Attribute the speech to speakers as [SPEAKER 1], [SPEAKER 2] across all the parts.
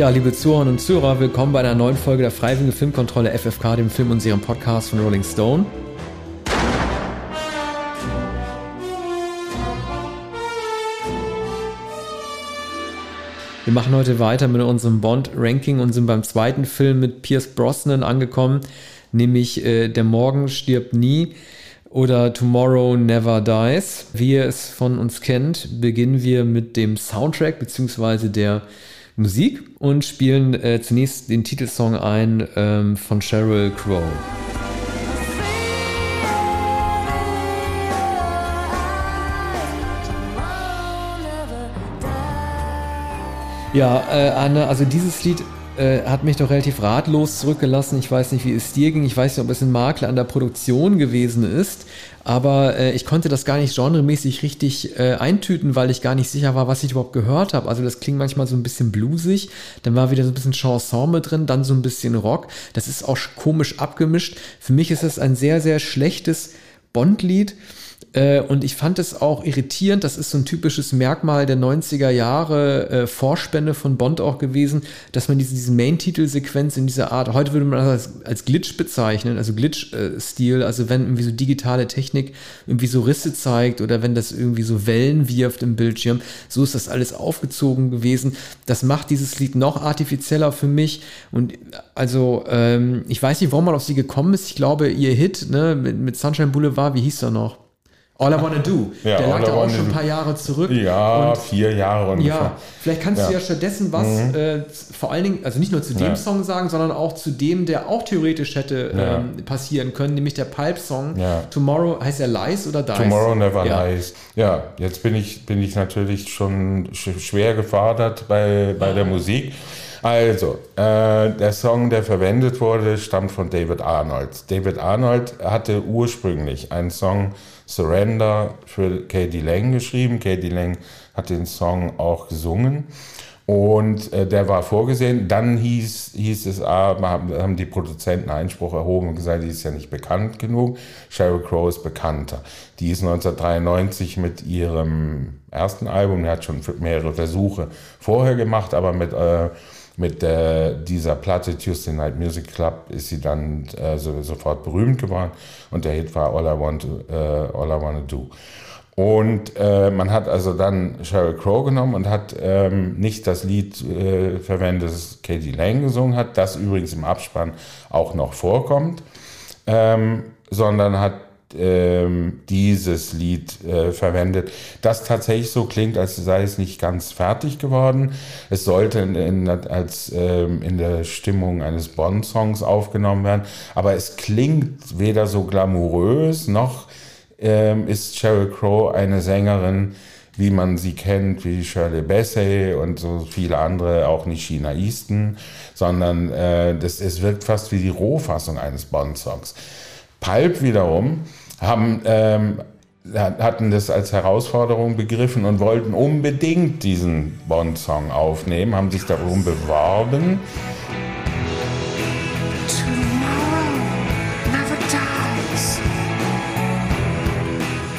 [SPEAKER 1] Ja, liebe Zuhörerinnen und Zuhörer, willkommen bei einer neuen Folge der Freiwilligen Filmkontrolle FFK, dem Film- und Serien-Podcast von Rolling Stone. Wir machen heute weiter mit unserem Bond-Ranking und sind beim zweiten Film mit Pierce Brosnan angekommen, nämlich äh, Der Morgen stirbt nie oder Tomorrow Never Dies. Wie ihr es von uns kennt, beginnen wir mit dem Soundtrack bzw. der Musik und spielen äh, zunächst den Titelsong ein ähm, von Sheryl Crow. Ja, äh, Anne, also dieses Lied äh, hat mich doch relativ ratlos zurückgelassen. Ich weiß nicht, wie es dir ging. Ich weiß nicht, ob es ein Makel an der Produktion gewesen ist. Aber äh, ich konnte das gar nicht genremäßig richtig äh, eintüten, weil ich gar nicht sicher war, was ich überhaupt gehört habe. Also das klingt manchmal so ein bisschen blusig. Dann war wieder so ein bisschen Chanson mit drin, dann so ein bisschen Rock. Das ist auch komisch abgemischt. Für mich ist es ein sehr, sehr schlechtes Bond-Lied. Äh, und ich fand es auch irritierend. Das ist so ein typisches Merkmal der 90er Jahre äh, Vorspende von Bond auch gewesen, dass man diese, diese Main-Titelsequenz in dieser Art, heute würde man das als, als Glitch bezeichnen, also Glitch-Stil, also wenn irgendwie so digitale Technik irgendwie so Risse zeigt oder wenn das irgendwie so Wellen wirft im Bildschirm, so ist das alles aufgezogen gewesen. Das macht dieses Lied noch artifizieller für mich. Und also, ähm, ich weiß nicht, warum man auf sie gekommen ist. Ich glaube, ihr Hit ne, mit, mit Sunshine Boulevard, wie hieß er noch? All I Wanna Do. Ja, der lag da auch schon ein paar Jahre zurück.
[SPEAKER 2] Ja, und, vier Jahre ungefähr.
[SPEAKER 1] Ja, vielleicht kannst ja. du ja stattdessen was, mhm. äh, vor allen Dingen, also nicht nur zu dem ja. Song sagen, sondern auch zu dem, der auch theoretisch hätte ähm, passieren können, nämlich der Pulp-Song. Tomorrow, heißt er Lies oder Dies?
[SPEAKER 2] Tomorrow Never Lies. Ja, jetzt bin ich, bin ich natürlich schon schwer gefordert bei, bei der Musik. Also, äh, der Song, der verwendet wurde, stammt von David Arnold. David Arnold hatte ursprünglich einen Song Surrender für Katie Lang geschrieben. Katie Lang hat den Song auch gesungen. Und äh, der war vorgesehen. Dann hieß, hieß es, ah, haben die Produzenten Einspruch erhoben und gesagt, die ist ja nicht bekannt genug. Sheryl Crow ist bekannter. Die ist 1993 mit ihrem ersten Album, der hat schon mehrere Versuche vorher gemacht, aber mit äh, mit der, dieser Platte Tuesday Night Music Club ist sie dann äh, so, sofort berühmt geworden und der Hit war All I Want, äh, All I Wanna Do. Und äh, man hat also dann Sheryl Crow genommen und hat ähm, nicht das Lied äh, verwendet, das Katie Lang gesungen hat, das übrigens im Abspann auch noch vorkommt, ähm, sondern hat ähm, dieses Lied äh, verwendet, das tatsächlich so klingt, als sei es nicht ganz fertig geworden. Es sollte in, in, als ähm, in der Stimmung eines Bond-Songs aufgenommen werden, aber es klingt weder so glamourös noch ähm, ist Sheryl Crow eine Sängerin, wie man sie kennt, wie Shirley Bassey und so viele andere, auch nicht China Easton, sondern äh, das, es wirkt fast wie die Rohfassung eines Bond-Songs. Pulp wiederum haben, ähm, hatten das als Herausforderung begriffen und wollten unbedingt diesen Bond-Song aufnehmen, haben sich darum beworben.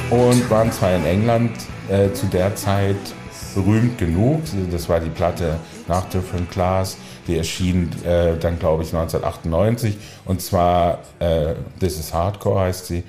[SPEAKER 2] Und waren zwar in England äh, zu der Zeit berühmt genug. Das war die Platte nach Different Class. Die erschien äh, dann, glaube ich, 1998. Und zwar äh, This is Hardcore heißt sie.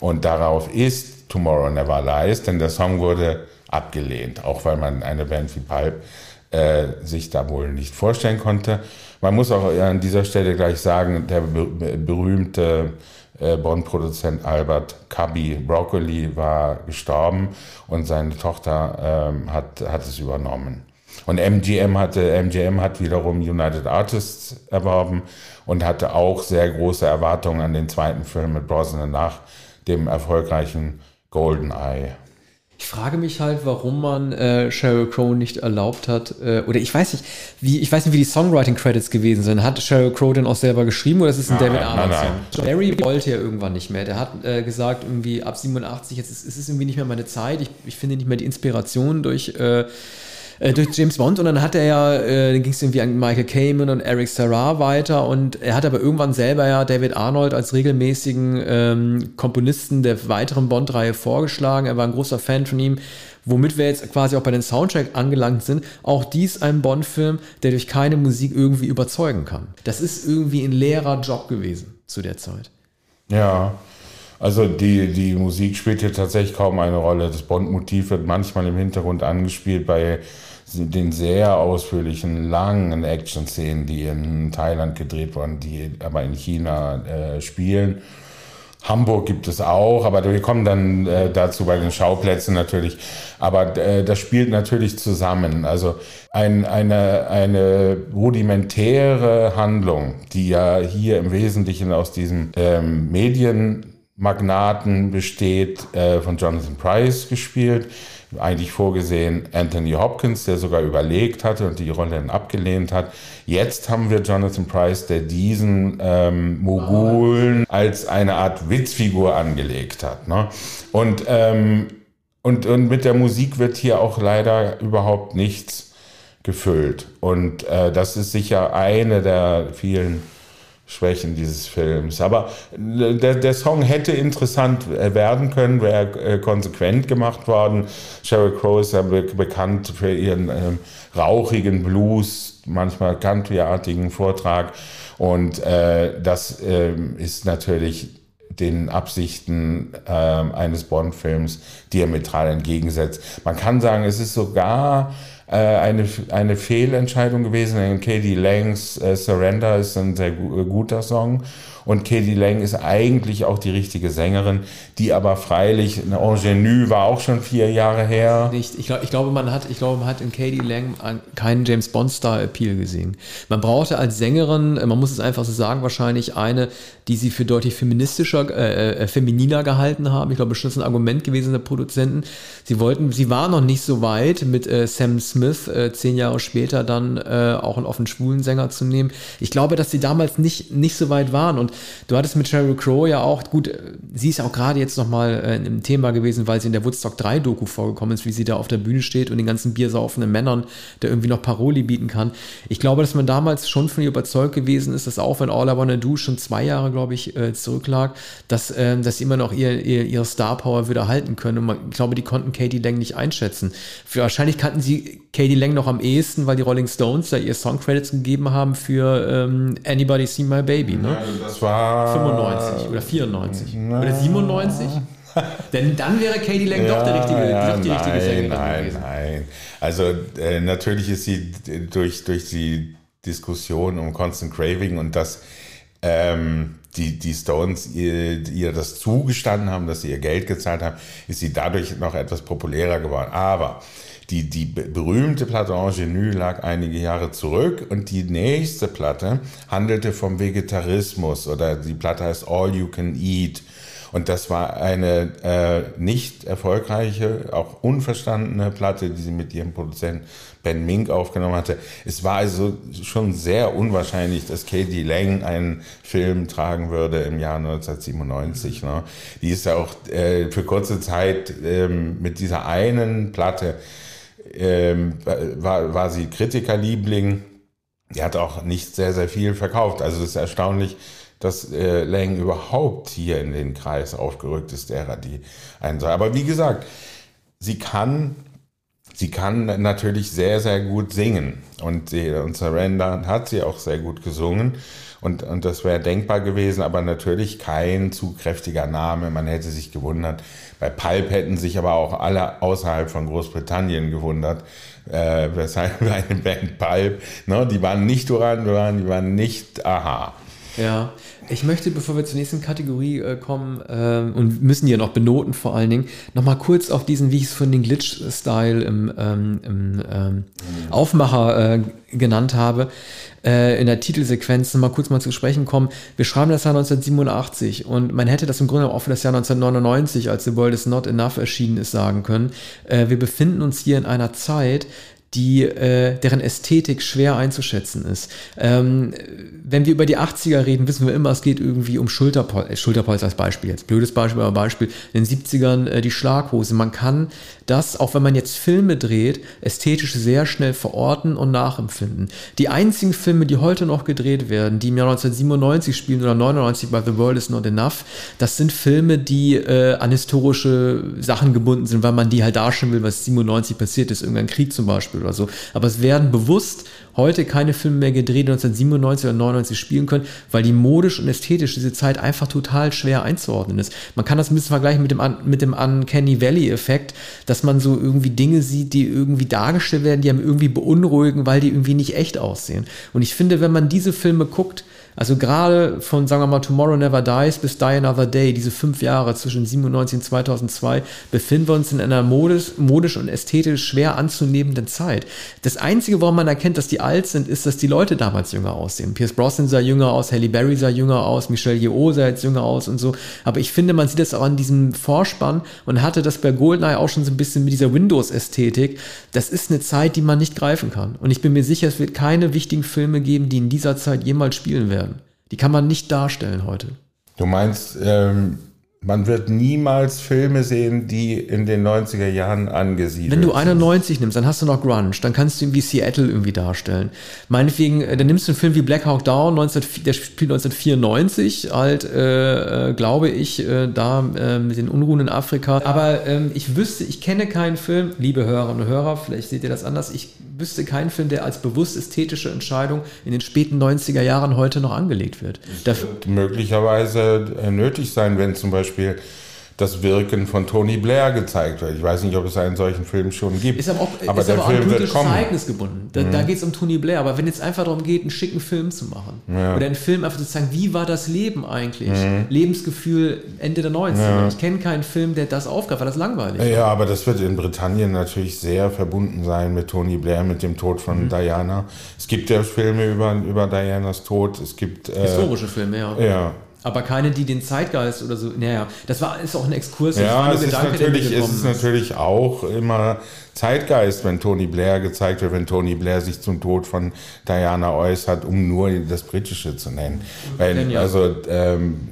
[SPEAKER 2] Und darauf ist Tomorrow Never Lies, denn der Song wurde abgelehnt, auch weil man eine Band wie Pulp äh, sich da wohl nicht vorstellen konnte. Man muss auch an dieser Stelle gleich sagen, der berühmte äh, Bond-Produzent Albert Cubby Broccoli war gestorben und seine Tochter ähm, hat, hat es übernommen. Und MGM hatte, MGM hat wiederum United Artists erworben und hatte auch sehr große Erwartungen an den zweiten Film mit Brosnan nach dem erfolgreichen GoldenEye.
[SPEAKER 1] Ich frage mich halt, warum man äh, Sheryl Crow nicht erlaubt hat, äh, oder ich weiß nicht, wie ich weiß nicht, wie die Songwriting-Credits gewesen sind. Hat Sheryl Crow denn auch selber geschrieben oder ist es ein nein, David Arnold-Song? Barry wollte ja irgendwann nicht mehr. Der hat äh, gesagt, irgendwie ab 87, jetzt ist, ist es irgendwie nicht mehr meine Zeit. Ich, ich finde nicht mehr die Inspiration durch äh, durch James Bond und dann hat er ja, äh, dann ging es irgendwie an Michael Kamen und Eric Serra weiter und er hat aber irgendwann selber ja David Arnold als regelmäßigen ähm, Komponisten der weiteren Bond-Reihe vorgeschlagen. Er war ein großer Fan von ihm, womit wir jetzt quasi auch bei den Soundtrack angelangt sind. Auch dies ein Bond-Film, der durch keine Musik irgendwie überzeugen kann. Das ist irgendwie ein leerer Job gewesen zu der Zeit.
[SPEAKER 2] Ja, also die, die Musik spielt hier tatsächlich kaum eine Rolle. Das Bond-Motiv wird manchmal im Hintergrund angespielt bei den sehr ausführlichen, langen Action-Szenen, die in Thailand gedreht wurden, die aber in China äh, spielen. Hamburg gibt es auch, aber wir kommen dann äh, dazu bei den Schauplätzen natürlich. Aber äh, das spielt natürlich zusammen. Also ein, eine, eine rudimentäre Handlung, die ja hier im Wesentlichen aus diesem ähm, Medienmagnaten besteht, äh, von Jonathan Price gespielt eigentlich vorgesehen Anthony Hopkins, der sogar überlegt hatte und die Rolle dann abgelehnt hat. Jetzt haben wir Jonathan Price, der diesen ähm, Mogulen als eine Art Witzfigur angelegt hat. Ne? Und, ähm, und, und mit der Musik wird hier auch leider überhaupt nichts gefüllt. Und äh, das ist sicher eine der vielen Schwächen dieses Films. Aber äh, der, der Song hätte interessant äh, werden können, wäre äh, konsequent gemacht worden. Sheryl Crow ist ja be bekannt für ihren ähm, rauchigen Blues, manchmal countryartigen Vortrag. Und äh, das äh, ist natürlich den Absichten äh, eines Bond-Films diametral entgegensetzt. Man kann sagen, es ist sogar äh, eine, eine Fehlentscheidung gewesen. Katie Langs äh, Surrender ist ein sehr guter Song. Und Katie Lang ist eigentlich auch die richtige Sängerin, die aber freilich, eine Ingenue war auch schon vier Jahre her.
[SPEAKER 1] Nicht. Ich, glaub, ich, glaube, man hat, ich glaube, man hat in Katie Lang keinen James Bond-Star-Appeal gesehen. Man brauchte als Sängerin, man muss es einfach so sagen, wahrscheinlich eine, die sie für deutlich feministischer, äh, äh, femininer gehalten haben. Ich glaube, das ist ein Argument gewesen der Produzenten. Sie wollten, sie war noch nicht so weit, mit äh, Sam Smith äh, zehn Jahre später dann äh, auch einen offen schwulen Sänger zu nehmen. Ich glaube, dass sie damals nicht, nicht so weit waren. Und du hattest mit Sheryl Crow ja auch, gut, sie ist auch gerade jetzt nochmal äh, im Thema gewesen, weil sie in der Woodstock 3 Doku vorgekommen ist, wie sie da auf der Bühne steht und den ganzen biersaufenden Männern, der irgendwie noch Paroli bieten kann. Ich glaube, dass man damals schon von ihr überzeugt gewesen ist, dass auch wenn All I Wanna Do schon zwei Jahre, glaube ich, äh, zurücklag, dass, äh, dass sie immer noch ihr, ihr, ihre Star Power wieder halten können. Und man, ich glaube, die konnten Katie Lang nicht einschätzen. Für, wahrscheinlich kannten sie Katie Lang noch am ehesten, weil die Rolling Stones da ihr Song Credits gegeben haben für ähm, Anybody See My Baby. Ne? Ja,
[SPEAKER 2] das war
[SPEAKER 1] 95 oder 94 na, oder 97. Denn dann wäre Katie Lang ja, doch der richtige, ja, doch die
[SPEAKER 2] nein,
[SPEAKER 1] richtige Sängerin
[SPEAKER 2] nein, gewesen. Nein, Also äh, natürlich ist sie durch, durch die Diskussion um Constant Craving und das ähm, die, die Stones ihr, ihr das zugestanden haben, dass sie ihr Geld gezahlt haben, ist sie dadurch noch etwas populärer geworden. Aber die, die berühmte Platte Ingenue lag einige Jahre zurück und die nächste Platte handelte vom Vegetarismus oder die Platte heißt All You Can Eat. Und das war eine äh, nicht erfolgreiche, auch unverstandene Platte, die sie mit ihrem Produzenten Ben Mink aufgenommen hatte. Es war also schon sehr unwahrscheinlich, dass Katie Lang einen Film tragen würde im Jahr 1997. Ne? Die ist ja auch äh, für kurze Zeit ähm, mit dieser einen Platte ähm, war, war sie Kritikerliebling. Die hat auch nicht sehr, sehr viel verkauft. Also es ist erstaunlich, dass äh, Lang überhaupt hier in den Kreis aufgerückt ist, derer, die einen soll. Aber wie gesagt, sie kann, sie kann natürlich sehr, sehr gut singen. Und, sie, und Surrender hat sie auch sehr gut gesungen. Und, und das wäre denkbar gewesen, aber natürlich kein zu kräftiger Name. Man hätte sich gewundert. Bei Pulp hätten sich aber auch alle außerhalb von Großbritannien gewundert, äh, weshalb eine Band Pulp, ne, die waren nicht Duran Duran, die waren nicht Aha.
[SPEAKER 1] Ja, ich möchte, bevor wir zur nächsten Kategorie äh, kommen äh, und müssen ja noch benoten vor allen Dingen, nochmal kurz auf diesen, wie ich es von den Glitch-Style im, ähm, im ähm. Aufmacher äh, genannt habe, äh, in der Titelsequenz nochmal kurz mal zu sprechen kommen. Wir schreiben das Jahr 1987 und man hätte das im Grunde auch für das Jahr 1999, als The World is Not Enough erschienen ist, sagen können. Äh, wir befinden uns hier in einer Zeit, die, äh, deren Ästhetik schwer einzuschätzen ist. Ähm, wenn wir über die 80er reden, wissen wir immer, es geht irgendwie um Schulterpol äh, Schulterpolster als Beispiel jetzt. Blödes Beispiel, aber Beispiel. In den 70ern äh, die Schlaghose. Man kann das, auch wenn man jetzt Filme dreht, ästhetisch sehr schnell verorten und nachempfinden. Die einzigen Filme, die heute noch gedreht werden, die im Jahr 1997 spielen oder 99 bei The World is Not Enough, das sind Filme, die äh, an historische Sachen gebunden sind, weil man die halt darstellen will, was 97 passiert ist, irgendein Krieg zum Beispiel oder so. Aber es werden bewusst heute keine Filme mehr gedreht, die 1997 oder 99 spielen können, weil die modisch und ästhetisch diese Zeit einfach total schwer einzuordnen ist. Man kann das ein bisschen vergleichen mit dem, mit dem Uncanny Valley-Effekt, dass man so irgendwie Dinge sieht, die irgendwie dargestellt werden, die einem irgendwie beunruhigen, weil die irgendwie nicht echt aussehen. Und ich finde, wenn man diese Filme guckt, also gerade von, sagen wir mal, Tomorrow Never Dies bis Die Another Day, diese fünf Jahre zwischen 97 und 2002, befinden wir uns in einer modisch, modisch und ästhetisch schwer anzunehmenden Zeit. Das Einzige, warum man erkennt, dass die alt sind, ist, dass die Leute damals jünger aussehen. Pierce Brosnan sah jünger aus, Halle Berry sah jünger aus, Michelle Yeoh sah jetzt jünger aus und so. Aber ich finde, man sieht das auch an diesem Vorspann und hatte das bei Goldeneye auch schon so ein bisschen mit dieser Windows-Ästhetik. Das ist eine Zeit, die man nicht greifen kann. Und ich bin mir sicher, es wird keine wichtigen Filme geben, die in dieser Zeit jemals spielen werden. Die kann man nicht darstellen heute.
[SPEAKER 2] Du meinst, ähm, man wird niemals Filme sehen, die in den 90er Jahren angesiedelt
[SPEAKER 1] sind. Wenn du 91 nimmst, dann hast du noch Grunge, dann kannst du irgendwie Seattle irgendwie darstellen. Meinetwegen, äh, dann nimmst du einen Film wie Black Hawk Down, 19, der spielt 1994, halt, äh, äh, glaube ich, äh, da äh, mit den Unruhen in Afrika. Aber ähm, ich wüsste, ich kenne keinen Film, liebe Hörerinnen und Hörer, vielleicht seht ihr das anders, ich wüsste keinen Film, der als bewusst ästhetische Entscheidung in den späten 90er Jahren heute noch angelegt wird.
[SPEAKER 2] Das wird möglicherweise äh, nötig sein, wenn zum Beispiel das Wirken von Tony Blair gezeigt wird. Ich weiß nicht, ob es einen solchen Film schon gibt.
[SPEAKER 1] Ist aber auch, aber ist der aber Film auch wird kommen. Ereignis gebunden. Da, mhm. da geht es um Tony Blair. Aber wenn es einfach darum geht, einen schicken Film zu machen ja. oder einen Film einfach zu zeigen, wie war das Leben eigentlich? Mhm. Lebensgefühl Ende der 90er. Ja. Ich kenne keinen Film, der das aufgreift, weil das langweilig
[SPEAKER 2] Ja, aber das wird in Britannien natürlich sehr verbunden sein mit Tony Blair, mit dem Tod von mhm. Diana. Es gibt ja Filme über, über Dianas Tod. Es gibt...
[SPEAKER 1] Äh, Historische Filme, ja.
[SPEAKER 2] Ja,
[SPEAKER 1] aber keine, die den Zeitgeist oder so. Naja, das war ist auch ein Exkurs.
[SPEAKER 2] Ja, es ist, natürlich, es ist natürlich auch immer Zeitgeist, wenn Tony Blair gezeigt wird, wenn Tony Blair sich zum Tod von Diana äußert, um nur das Britische zu nennen. Weil, also ähm,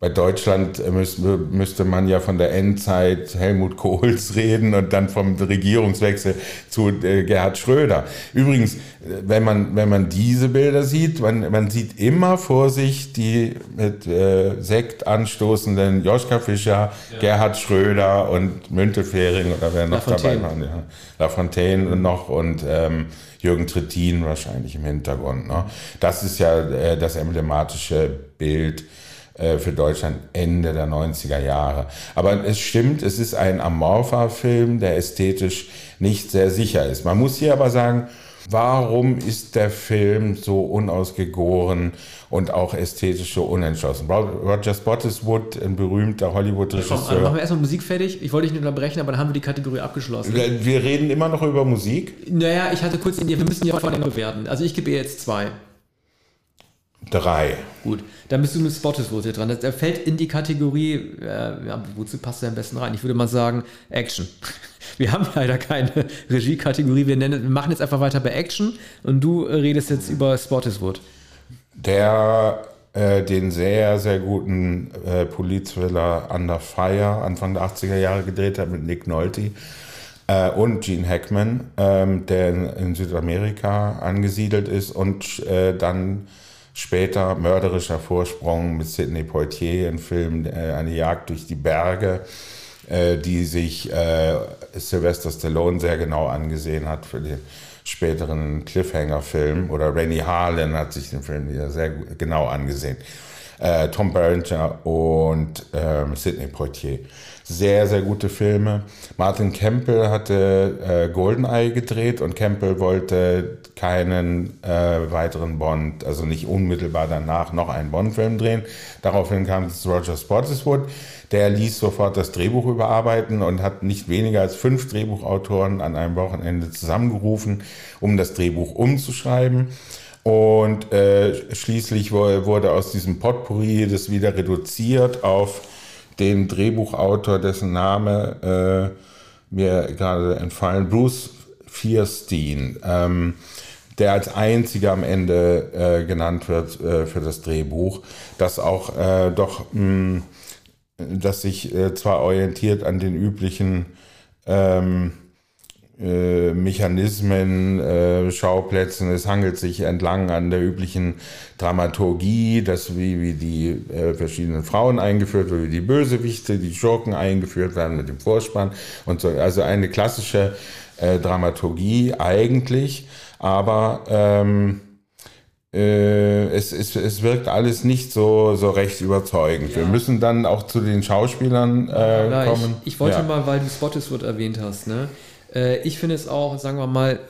[SPEAKER 2] bei Deutschland müsste, müsste man ja von der Endzeit Helmut Kohls reden und dann vom Regierungswechsel zu äh, Gerhard Schröder. Übrigens, wenn man, wenn man diese Bilder sieht, man, man sieht immer vor sich die mit äh, Sekt anstoßenden Joschka Fischer, ja. Gerhard Schröder und Müntefering oder wer noch dabei war. Ja. Lafontaine mhm. noch und ähm, Jürgen Trittin wahrscheinlich im Hintergrund. Ne? Das ist ja äh, das emblematische Bild äh, für Deutschland Ende der 90er Jahre. Aber es stimmt, es ist ein amorpher Film, der ästhetisch nicht sehr sicher ist. Man muss hier aber sagen, warum ist der Film so unausgegoren und auch ästhetisch so unentschlossen? Roger Spottiswoode, ein berühmter Hollywood-Regisseur.
[SPEAKER 1] Machen wir erstmal Musik fertig. Ich wollte dich nicht unterbrechen, aber dann haben wir die Kategorie abgeschlossen.
[SPEAKER 2] Wir reden immer noch über Musik.
[SPEAKER 1] Naja, ich hatte kurz in dir, wir müssen ja vorhin bewerten. Also ich gebe ihr jetzt zwei.
[SPEAKER 2] Drei.
[SPEAKER 1] Gut, dann bist du mit Spottiswoode dran. Der fällt in die Kategorie, äh, ja, wozu passt er am besten rein? Ich würde mal sagen, Action. Wir haben leider keine Regie-Kategorie. Wir, wir machen jetzt einfach weiter bei Action und du redest jetzt über Spottiswoode.
[SPEAKER 2] Der äh, den sehr, sehr guten äh, Polit-Thriller Under Fire Anfang der 80er Jahre gedreht hat mit Nick Nolte äh, und Gene Hackman, ähm, der in, in, Südamerika angesiedelt ist und äh, dann Später Mörderischer Vorsprung mit Sidney Poitier, ein Film äh, Eine Jagd durch die Berge, äh, die sich äh, Sylvester Stallone sehr genau angesehen hat für den späteren Cliffhanger-Film. Oder Rennie Harlan hat sich den Film wieder sehr genau angesehen. Äh, Tom Berenger und ähm, Sidney Poitier sehr, sehr gute Filme. Martin Campbell hatte äh, Goldeneye gedreht und Campbell wollte keinen äh, weiteren Bond, also nicht unmittelbar danach noch einen Bond-Film drehen. Daraufhin kam es Roger Spottiswoode. Der ließ sofort das Drehbuch überarbeiten und hat nicht weniger als fünf Drehbuchautoren an einem Wochenende zusammengerufen, um das Drehbuch umzuschreiben. Und äh, schließlich wurde aus diesem Potpourri das wieder reduziert auf den Drehbuchautor, dessen Name äh, mir gerade entfallen, Bruce Fierstein, ähm, der als einziger am Ende äh, genannt wird äh, für das Drehbuch, das auch äh, doch, mh, das sich äh, zwar orientiert an den üblichen ähm, äh, Mechanismen, äh, Schauplätzen. Es handelt sich entlang an der üblichen Dramaturgie, dass wie, wie die äh, verschiedenen Frauen eingeführt werden, wie die Bösewichte, die Schurken eingeführt werden mit dem Vorspann und so. Also eine klassische Dramaturgie eigentlich, aber ähm, äh, es, es, es wirkt alles nicht so, so recht überzeugend. Ja. Wir müssen dann auch zu den Schauspielern äh, ja, kommen.
[SPEAKER 1] Ich, ich wollte ja. mal, weil du Spottiswood erwähnt hast, ne? Äh, ich finde es auch, sagen wir mal,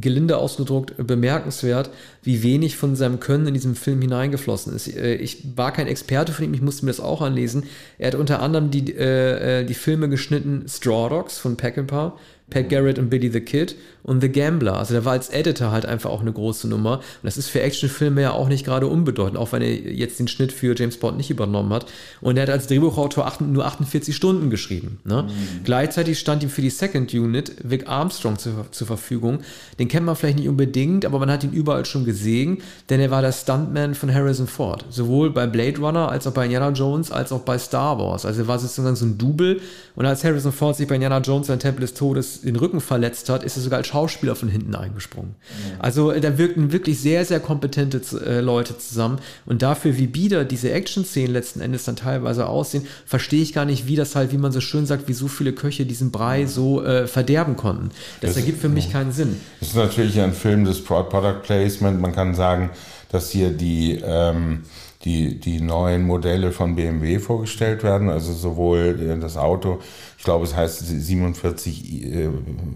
[SPEAKER 1] gelinde ausgedruckt bemerkenswert, wie wenig von seinem Können in diesem Film hineingeflossen ist. Äh, ich war kein Experte von ihm, ich musste mir das auch anlesen. Er hat unter anderem die, äh, die Filme geschnitten Straw Dogs von Peckinpah, Pat Garrett und Billy the Kid und The Gambler. Also der war als Editor halt einfach auch eine große Nummer. Und das ist für Actionfilme ja auch nicht gerade unbedeutend, auch wenn er jetzt den Schnitt für James Bond nicht übernommen hat. Und er hat als Drehbuchautor acht, nur 48 Stunden geschrieben. Ne? Mhm. Gleichzeitig stand ihm für die Second Unit Vic Armstrong zur, zur Verfügung. Den kennt man vielleicht nicht unbedingt, aber man hat ihn überall schon gesehen, denn er war der Stuntman von Harrison Ford. Sowohl bei Blade Runner als auch bei Indiana Jones als auch bei Star Wars. Also er war sozusagen so ein Double. Und als Harrison Ford sich bei Indiana Jones sein Tempel des Todes den Rücken verletzt hat, ist er sogar als Schauspieler von hinten eingesprungen. Mhm. Also da wirkten wirklich sehr, sehr kompetente äh, Leute zusammen. Und dafür, wie bieder diese Action-Szenen letzten Endes dann teilweise aussehen, verstehe ich gar nicht, wie das halt, wie man so schön sagt, wie so viele Köche diesen Brei so äh, verderben konnten. Das, das ergibt für mich keinen Sinn.
[SPEAKER 2] Das ist natürlich ein Film des Product Placement. Man kann sagen, dass hier die ähm, die, die neuen Modelle von BMW vorgestellt werden, also sowohl äh, das Auto, ich glaube es heißt 47, äh,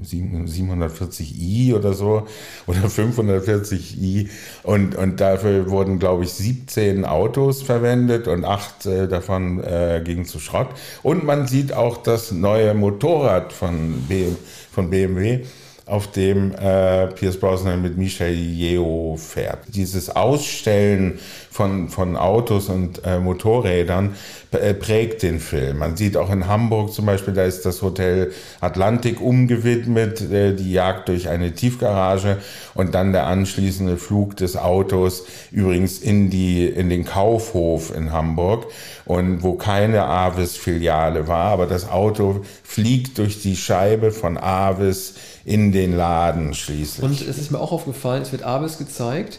[SPEAKER 2] 740i oder so oder 540i und, und dafür wurden glaube ich 17 Autos verwendet und acht äh, davon äh, gingen zu Schrott. Und man sieht auch das neue Motorrad von, BMW, von BMW auf dem äh, Pierce Brosnan mit Michel Yeo fährt. Dieses Ausstellen von, von Autos und äh, Motorrädern äh, prägt den Film. Man sieht auch in Hamburg zum Beispiel, da ist das Hotel Atlantik umgewidmet, äh, die Jagd durch eine Tiefgarage und dann der anschließende Flug des Autos übrigens in, die, in den Kaufhof in Hamburg und wo keine Avis-Filiale war, aber das Auto fliegt durch die Scheibe von Avis in den Laden schließlich.
[SPEAKER 1] Und es ist mir auch aufgefallen, es wird Avis gezeigt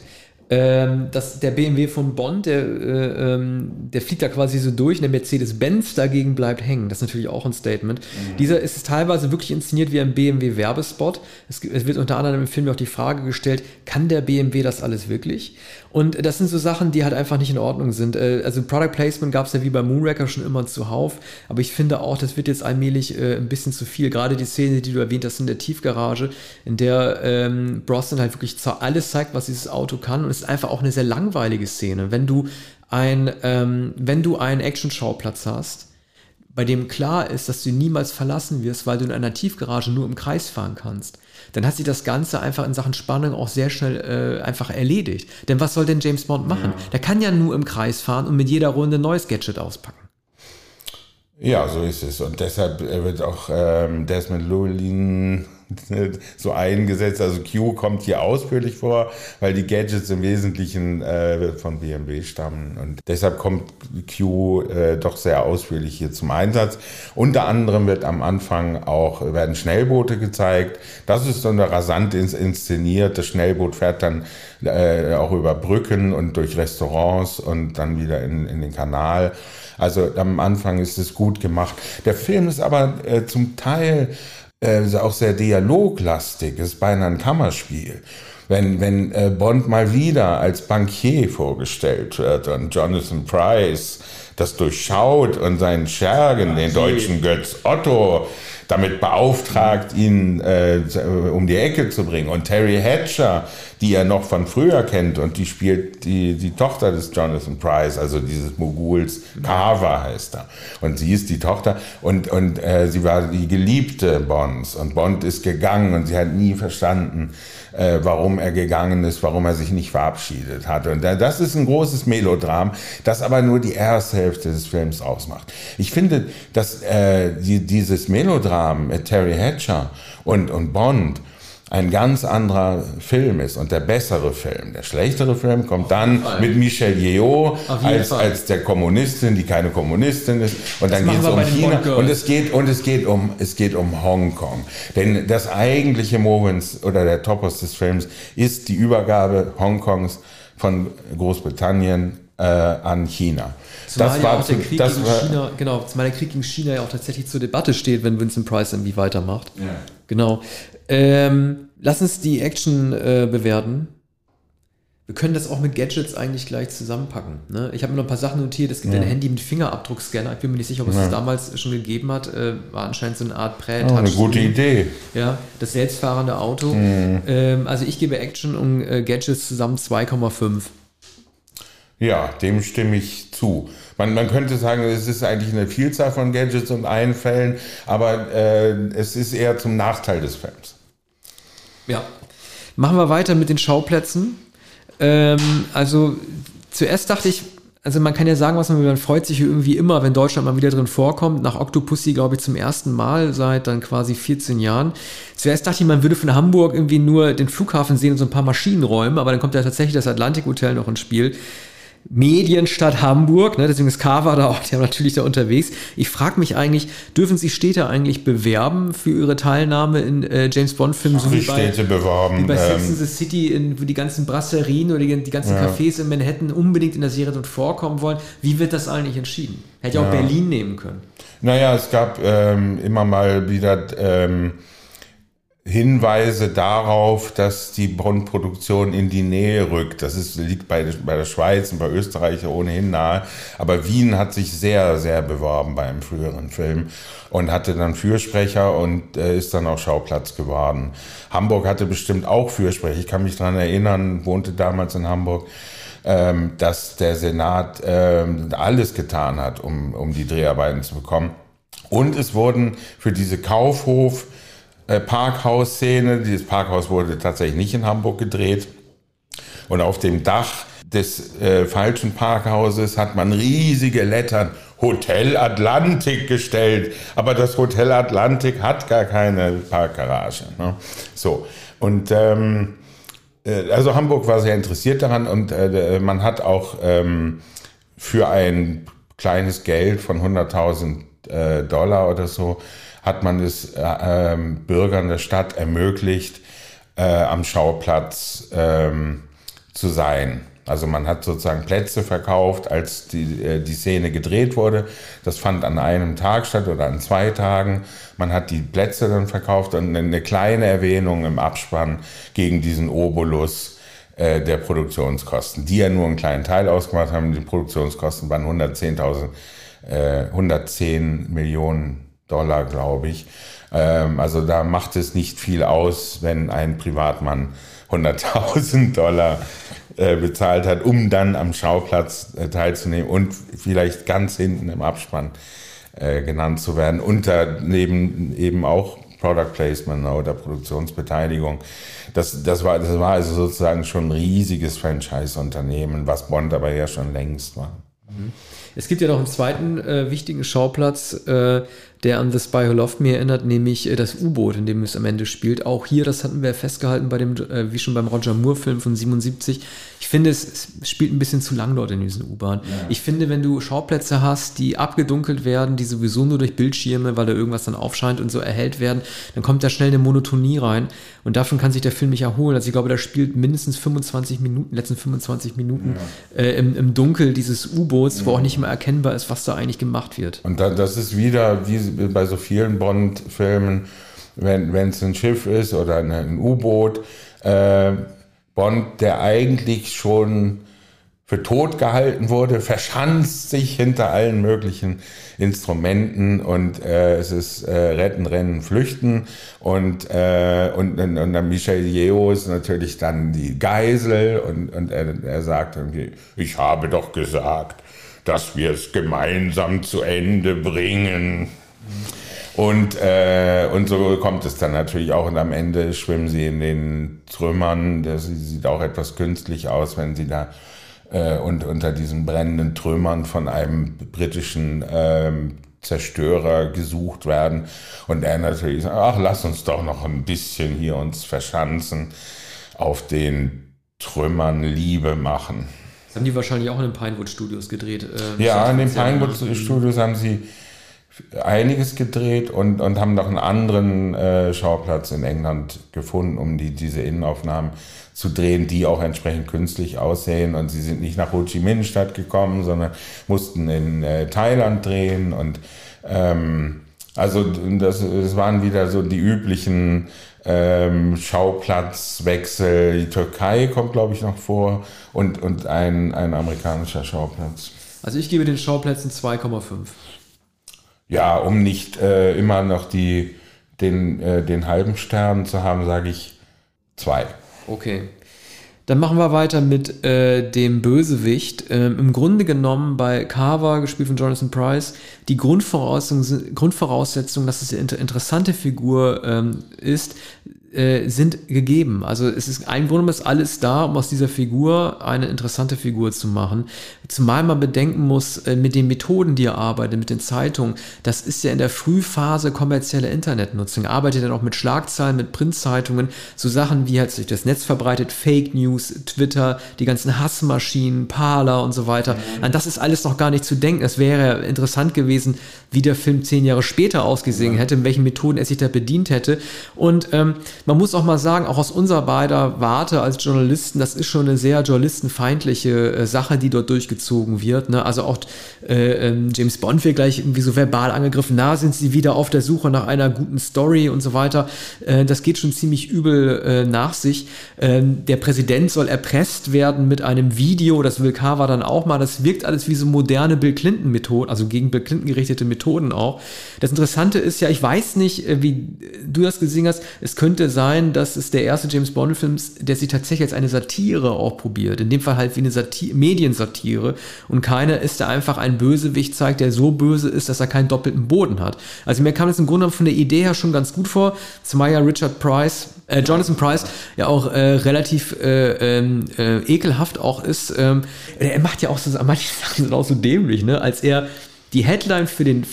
[SPEAKER 1] ähm, dass der BMW von Bond, der, äh, ähm, der fliegt da quasi so durch und der Mercedes-Benz dagegen bleibt hängen. Das ist natürlich auch ein Statement. Mhm. Dieser ist teilweise wirklich inszeniert wie ein BMW-Werbespot. Es, es, wird unter anderem im Film auch die Frage gestellt, kann der BMW das alles wirklich? Und das sind so Sachen, die halt einfach nicht in Ordnung sind. Äh, also Product Placement gab es ja wie bei Moonraker schon immer zuhauf, aber ich finde auch, das wird jetzt allmählich äh, ein bisschen zu viel. Gerade die Szene, die du erwähnt hast in der Tiefgarage, in der ähm, Brosnan halt wirklich alles zeigt, was dieses Auto kann und ist einfach auch eine sehr langweilige Szene. Wenn du ein, ähm, wenn du einen Action-Schauplatz hast, bei dem klar ist, dass du ihn niemals verlassen wirst, weil du in einer Tiefgarage nur im Kreis fahren kannst, dann hat sich das Ganze einfach in Sachen Spannung auch sehr schnell äh, einfach erledigt. Denn was soll denn James Bond machen? Ja. Der kann ja nur im Kreis fahren und mit jeder Runde ein neues Gadget auspacken.
[SPEAKER 2] Ja, so ist es. Und deshalb wird auch ähm, Desmond Llewellyn so eingesetzt. Also Q kommt hier ausführlich vor, weil die Gadgets im Wesentlichen äh, von BMW stammen. Und deshalb kommt Q äh, doch sehr ausführlich hier zum Einsatz. Unter anderem wird am Anfang auch, werden Schnellboote gezeigt. Das ist dann rasant inszeniert. Das Schnellboot fährt dann äh, auch über Brücken und durch Restaurants und dann wieder in, in den Kanal. Also am Anfang ist es gut gemacht. Der Film ist aber äh, zum Teil äh, auch sehr dialoglastig, ist beinahe ein Kammerspiel. Wenn, wenn äh, Bond mal wieder als Bankier vorgestellt wird und Jonathan Price das durchschaut und seinen Schergen, den deutschen Götz Otto, damit beauftragt, ihn äh, um die Ecke zu bringen. Und Terry Hatcher, die er noch von früher kennt und die spielt die, die Tochter des Jonathan Price, also dieses Moguls, Carver heißt er. Und sie ist die Tochter und, und äh, sie war die Geliebte Bonds und Bond ist gegangen und sie hat nie verstanden, äh, warum er gegangen ist, warum er sich nicht verabschiedet hat. Und das ist ein großes Melodram, das aber nur die erste Hälfte des Films ausmacht. Ich finde, dass äh, die, dieses Melodram mit Terry Hatcher und, und Bond ein ganz anderer Film ist und der bessere Film. Der schlechtere Film kommt dann mit Michelle Yeoh als, als der Kommunistin, die keine Kommunistin ist. Und dann geht es um China und es geht und es geht um es geht um Hongkong. Denn das eigentliche Movens oder der Topos des Films ist die Übergabe Hongkongs von Großbritannien äh, an China.
[SPEAKER 1] Zumal das ja war auch der Krieg gegen China, genau, zumal der Krieg gegen China ja auch tatsächlich zur Debatte steht, wenn Vincent Price irgendwie weitermacht. Ja. Genau. Ähm, lass uns die Action äh, bewerten. Wir können das auch mit Gadgets eigentlich gleich zusammenpacken. Ne? Ich habe mir noch ein paar Sachen notiert. Es gibt ja. ein Handy mit Fingerabdruckscanner. Ich bin mir nicht sicher, ob es ja. das damals schon gegeben hat. Äh, war anscheinend so eine Art prä
[SPEAKER 2] oh, Eine gute Idee.
[SPEAKER 1] Ja, das selbstfahrende Auto. Mhm. Ähm, also ich gebe Action und äh, Gadgets zusammen 2,5.
[SPEAKER 2] Ja, dem stimme ich zu. Man, man könnte sagen, es ist eigentlich eine Vielzahl von Gadgets und Einfällen, aber äh, es ist eher zum Nachteil des Films.
[SPEAKER 1] Ja. Machen wir weiter mit den Schauplätzen. Ähm, also zuerst dachte ich, also man kann ja sagen, was man will, man freut sich irgendwie immer, wenn Deutschland mal wieder drin vorkommt. Nach Octopussy, glaube ich, zum ersten Mal seit dann quasi 14 Jahren. Zuerst dachte ich, man würde von Hamburg irgendwie nur den Flughafen sehen und so ein paar Maschinenräume, aber dann kommt ja tatsächlich das Atlantik Hotel noch ins Spiel. Medienstadt Hamburg, ne, deswegen ist Carver da auch, die haben natürlich da unterwegs. Ich frage mich eigentlich, dürfen sich Städte eigentlich bewerben für ihre Teilnahme in äh, James Bond-Filmen?
[SPEAKER 2] So wie bei,
[SPEAKER 1] Städte
[SPEAKER 2] bewerben.
[SPEAKER 1] Wie bei Sex ähm, in the City, in, wo die ganzen Brasserien oder die, die ganzen ja. Cafés in Manhattan unbedingt in der Serie dort vorkommen wollen. Wie wird das eigentlich entschieden? Hätte ja auch Berlin nehmen können.
[SPEAKER 2] Naja, es gab ähm, immer mal wieder ähm, Hinweise darauf, dass die Bond-Produktion in die Nähe rückt. Das ist, liegt bei, bei der Schweiz und bei Österreich ohnehin nahe. Aber Wien hat sich sehr, sehr beworben beim früheren Film und hatte dann Fürsprecher und äh, ist dann auch Schauplatz geworden. Hamburg hatte bestimmt auch Fürsprecher. Ich kann mich daran erinnern, wohnte damals in Hamburg, ähm, dass der Senat ähm, alles getan hat, um, um die Dreharbeiten zu bekommen. Und es wurden für diese Kaufhof äh, Parkhaus-Szene. Dieses Parkhaus wurde tatsächlich nicht in Hamburg gedreht. Und auf dem Dach des äh, falschen Parkhauses hat man riesige Lettern Hotel Atlantik gestellt. Aber das Hotel Atlantik hat gar keine Parkgarage. Ne? So. Und ähm, äh, also Hamburg war sehr interessiert daran und äh, man hat auch ähm, für ein kleines Geld von 100.000 äh, Dollar oder so hat man es äh, ähm, Bürgern der Stadt ermöglicht, äh, am Schauplatz ähm, zu sein. Also man hat sozusagen Plätze verkauft, als die, äh, die Szene gedreht wurde. Das fand an einem Tag statt oder an zwei Tagen. Man hat die Plätze dann verkauft und eine kleine Erwähnung im Abspann gegen diesen Obolus äh, der Produktionskosten, die ja nur einen kleinen Teil ausgemacht haben. Die Produktionskosten waren 110.000, äh, 110 Millionen Dollar, glaube ich. Ähm, also da macht es nicht viel aus, wenn ein Privatmann 100.000 Dollar äh, bezahlt hat, um dann am Schauplatz äh, teilzunehmen und vielleicht ganz hinten im Abspann äh, genannt zu werden, unter neben eben auch Product Placement oder Produktionsbeteiligung. Das, das, war, das war also sozusagen schon ein riesiges Franchise-Unternehmen, was Bond aber ja schon längst war.
[SPEAKER 1] Mhm. Es gibt ja noch einen zweiten äh, wichtigen Schauplatz, äh, der an The Spy Who Loved Me erinnert, nämlich äh, das U-Boot, in dem es am Ende spielt. Auch hier, das hatten wir festgehalten bei dem, äh, wie schon beim Roger Moore-Film von 77. Ich finde, es, es, spielt ein bisschen zu lang dort in diesen U-Bahn. Ja. Ich finde, wenn du Schauplätze hast, die abgedunkelt werden, die sowieso nur durch Bildschirme, weil da irgendwas dann aufscheint und so erhellt werden, dann kommt da schnell eine Monotonie rein. Und davon kann sich der Film nicht erholen. Also ich glaube, da spielt mindestens 25 Minuten, letzten 25 Minuten ja. äh, im, im Dunkel dieses U-Boots, wo auch nicht mehr erkennbar ist, was da eigentlich gemacht wird.
[SPEAKER 2] Und da, das ist wieder wie bei so vielen Bond-Filmen, wenn es ein Schiff ist oder ein U-Boot, äh, Bond, der eigentlich schon für tot gehalten wurde, verschanzt sich hinter allen möglichen Instrumenten und äh, es ist äh, Retten, Rennen, Flüchten und, äh, und, und, und dann Michel Yeoh ist natürlich dann die Geisel und, und er, er sagt irgendwie, ich habe doch gesagt, dass wir es gemeinsam zu Ende bringen. Und, äh, und so kommt es dann natürlich auch. Und am Ende schwimmen sie in den Trümmern. Das sieht auch etwas künstlich aus, wenn sie da äh, und unter diesen brennenden Trümmern von einem britischen ähm, Zerstörer gesucht werden. Und er natürlich sagt, ach, lass uns doch noch ein bisschen hier uns verschanzen, auf den Trümmern Liebe machen.
[SPEAKER 1] Haben die wahrscheinlich auch in den Pinewood Studios gedreht.
[SPEAKER 2] Äh, ja, in den Pinewood Studios haben sie einiges gedreht und, und haben noch einen anderen äh, Schauplatz in England gefunden, um die, diese Innenaufnahmen zu drehen, die auch entsprechend künstlich aussehen. Und sie sind nicht nach Ho Chi Minh Stadt gekommen, sondern mussten in äh, Thailand drehen. Und ähm, also das, das waren wieder so die üblichen ähm, Schauplatzwechsel. Die Türkei kommt, glaube ich, noch vor und, und ein, ein amerikanischer Schauplatz.
[SPEAKER 1] Also ich gebe den Schauplätzen 2,5.
[SPEAKER 2] Ja, um nicht äh, immer noch die, den, äh, den halben Stern zu haben, sage ich zwei.
[SPEAKER 1] Okay. Dann machen wir weiter mit äh, dem Bösewicht. Ähm, Im Grunde genommen bei Carver, gespielt von Jonathan Price, die Grundvoraussetzung, Grundvoraussetzung dass es eine interessante Figur ähm, ist, äh, sind gegeben. Also es ist ein Grunde ist alles da, um aus dieser Figur eine interessante Figur zu machen. Zumal man bedenken muss, äh, mit den Methoden, die er arbeitet, mit den Zeitungen, das ist ja in der Frühphase kommerzielle Internetnutzung. Er arbeitet dann auch mit Schlagzeilen, mit Printzeitungen, so Sachen wie hat sich das Netz verbreitet, Fake News, Twitter, die ganzen Hassmaschinen, Parler und so weiter. An das ist alles noch gar nicht zu denken. Es wäre interessant gewesen, wie der Film zehn Jahre später ausgesehen hätte, in welchen Methoden er sich da bedient hätte. Und ähm, man muss auch mal sagen, auch aus unserer beider Warte als Journalisten, das ist schon eine sehr journalistenfeindliche äh, Sache, die dort durchgezogen wird. Ne? Also auch äh, ähm, James Bond wird gleich irgendwie so verbal angegriffen, na, sind sie wieder auf der Suche nach einer guten Story und so weiter. Äh, das geht schon ziemlich übel äh, nach sich. Ähm, der Präsident soll erpresst werden mit einem Video, das will Carver dann auch mal. Das wirkt alles wie so moderne Bill Clinton-Methoden, also gegen Bill Clinton gerichtete Methoden auch. Das Interessante ist ja, ich weiß nicht, wie du das gesehen hast, es könnte sein, dass es der erste James Bond-Film ist, der sich tatsächlich als eine Satire auch probiert. In dem Fall halt wie eine Satir Mediensatire. Und keiner ist, der einfach einen Bösewicht zeigt, der so böse ist, dass er keinen doppelten Boden hat. Also mir kam es im Grunde von der Idee her schon ganz gut vor, zumal ja Richard Price, äh, Jonathan Price ja auch äh, relativ äh, ähm, äh, ekelhaft auch ist. Ähm, er macht ja auch so, manche Sachen sind auch so dämlich, ne? Als er die Headline für den,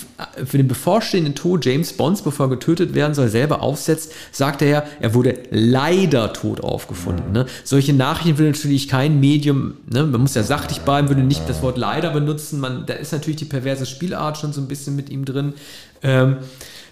[SPEAKER 1] für den bevorstehenden Tod James Bonds, bevor er getötet werden soll, selber aufsetzt, sagt er ja, er wurde leider tot aufgefunden. Ne? Solche Nachrichten will natürlich kein Medium, ne? man muss ja sachlich bleiben, würde nicht das Wort leider benutzen. Man, da ist natürlich die perverse Spielart schon so ein bisschen mit ihm drin. Ähm,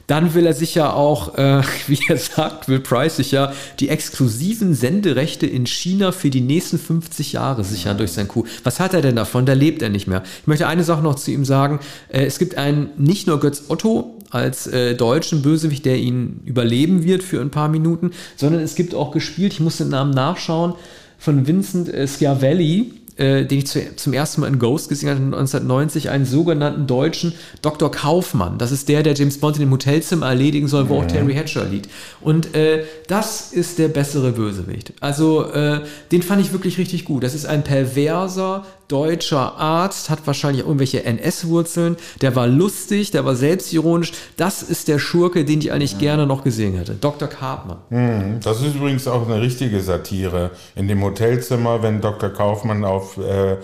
[SPEAKER 1] dann will er sich ja auch, äh, wie er sagt, will Price sich ja die exklusiven Senderechte in China für die nächsten 50 Jahre sichern durch sein Coup. Was hat er denn davon? Da lebt er nicht mehr. Ich möchte eine Sache noch zu ihm sagen. Äh, es gibt einen, nicht nur Götz Otto als äh, deutschen Bösewicht, der ihn überleben wird für ein paar Minuten, sondern es gibt auch gespielt, ich muss den Namen nachschauen, von Vincent äh, Schiavelli äh, den ich zu, zum ersten Mal in Ghost gesehen habe, 1990, einen sogenannten deutschen Dr. Kaufmann. Das ist der, der James Bond in dem Hotelzimmer erledigen soll, wo mhm. auch Terry Hatcher liegt. Und äh, das ist der bessere Bösewicht. Also äh, den fand ich wirklich richtig gut. Das ist ein perverser, deutscher Arzt, hat wahrscheinlich irgendwelche NS-Wurzeln, der war lustig, der war selbstironisch. Das ist der Schurke, den ich eigentlich mhm. gerne noch gesehen hätte. Dr. Cartman.
[SPEAKER 2] Mhm. Das ist übrigens auch eine richtige Satire. In dem Hotelzimmer, wenn Dr. Kaufmann auf äh,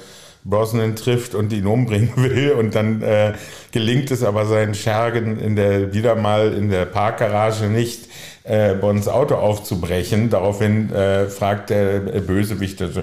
[SPEAKER 2] Brosnan trifft und ihn umbringen will und dann äh, gelingt es aber seinen Schergen in der, wieder mal in der Parkgarage nicht, äh, Bonds Auto aufzubrechen. Daraufhin äh, fragt der Bösewicht, also,